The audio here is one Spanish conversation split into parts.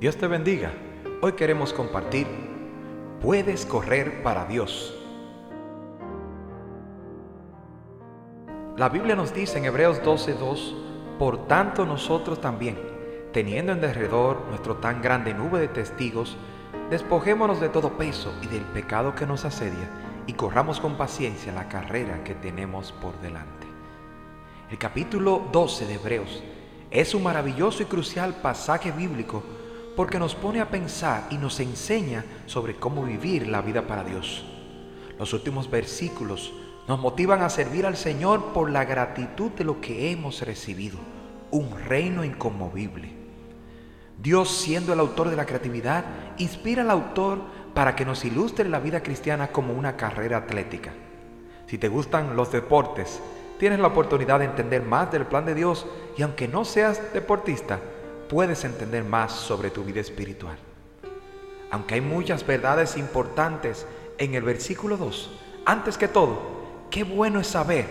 Dios te bendiga. Hoy queremos compartir, puedes correr para Dios. La Biblia nos dice en Hebreos 12:2, por tanto nosotros también, teniendo en derredor nuestro tan grande nube de testigos, despojémonos de todo peso y del pecado que nos asedia y corramos con paciencia la carrera que tenemos por delante. El capítulo 12 de Hebreos es un maravilloso y crucial pasaje bíblico porque nos pone a pensar y nos enseña sobre cómo vivir la vida para Dios. Los últimos versículos nos motivan a servir al Señor por la gratitud de lo que hemos recibido, un reino inconmovible. Dios, siendo el autor de la creatividad, inspira al autor para que nos ilustre la vida cristiana como una carrera atlética. Si te gustan los deportes, tienes la oportunidad de entender más del plan de Dios y aunque no seas deportista, puedes entender más sobre tu vida espiritual. Aunque hay muchas verdades importantes en el versículo 2, antes que todo, qué bueno es saber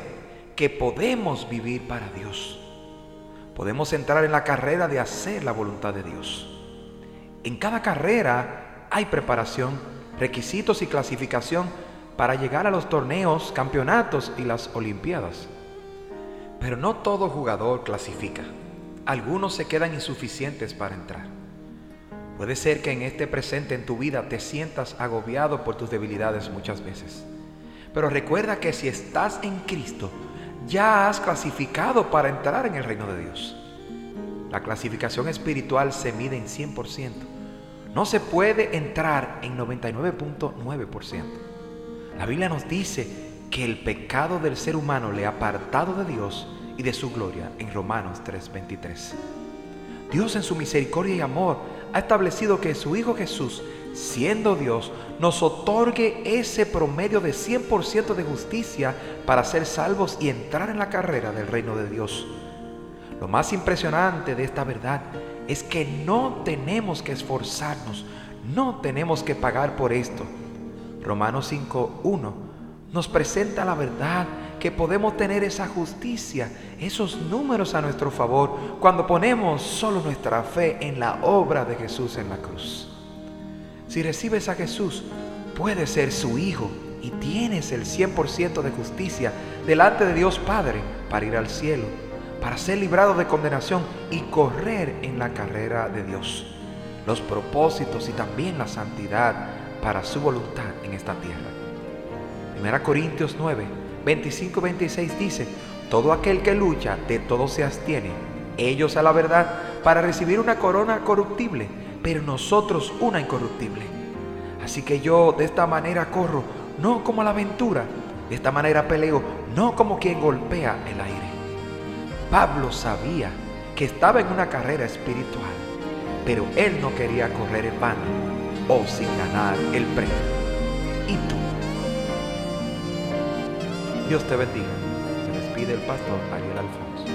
que podemos vivir para Dios. Podemos entrar en la carrera de hacer la voluntad de Dios. En cada carrera hay preparación, requisitos y clasificación para llegar a los torneos, campeonatos y las olimpiadas. Pero no todo jugador clasifica algunos se quedan insuficientes para entrar. Puede ser que en este presente en tu vida te sientas agobiado por tus debilidades muchas veces. Pero recuerda que si estás en Cristo, ya has clasificado para entrar en el reino de Dios. La clasificación espiritual se mide en 100%. No se puede entrar en 99.9%. La Biblia nos dice que el pecado del ser humano le ha apartado de Dios y de su gloria en Romanos 3:23. Dios en su misericordia y amor ha establecido que su Hijo Jesús, siendo Dios, nos otorgue ese promedio de 100% de justicia para ser salvos y entrar en la carrera del reino de Dios. Lo más impresionante de esta verdad es que no tenemos que esforzarnos, no tenemos que pagar por esto. Romanos 5.1 nos presenta la verdad que podemos tener esa justicia, esos números a nuestro favor, cuando ponemos solo nuestra fe en la obra de Jesús en la cruz. Si recibes a Jesús, puedes ser su hijo y tienes el 100% de justicia delante de Dios Padre para ir al cielo, para ser librado de condenación y correr en la carrera de Dios, los propósitos y también la santidad para su voluntad en esta tierra. 1 Corintios 9 25-26 dice, todo aquel que lucha, de todo se abstiene, ellos a la verdad, para recibir una corona corruptible, pero nosotros una incorruptible. Así que yo de esta manera corro, no como la aventura, de esta manera peleo, no como quien golpea el aire. Pablo sabía que estaba en una carrera espiritual, pero él no quería correr en vano o sin ganar el premio. ¿Y tú? Dios te bendiga. Se despide el pastor Ariel Alfonso.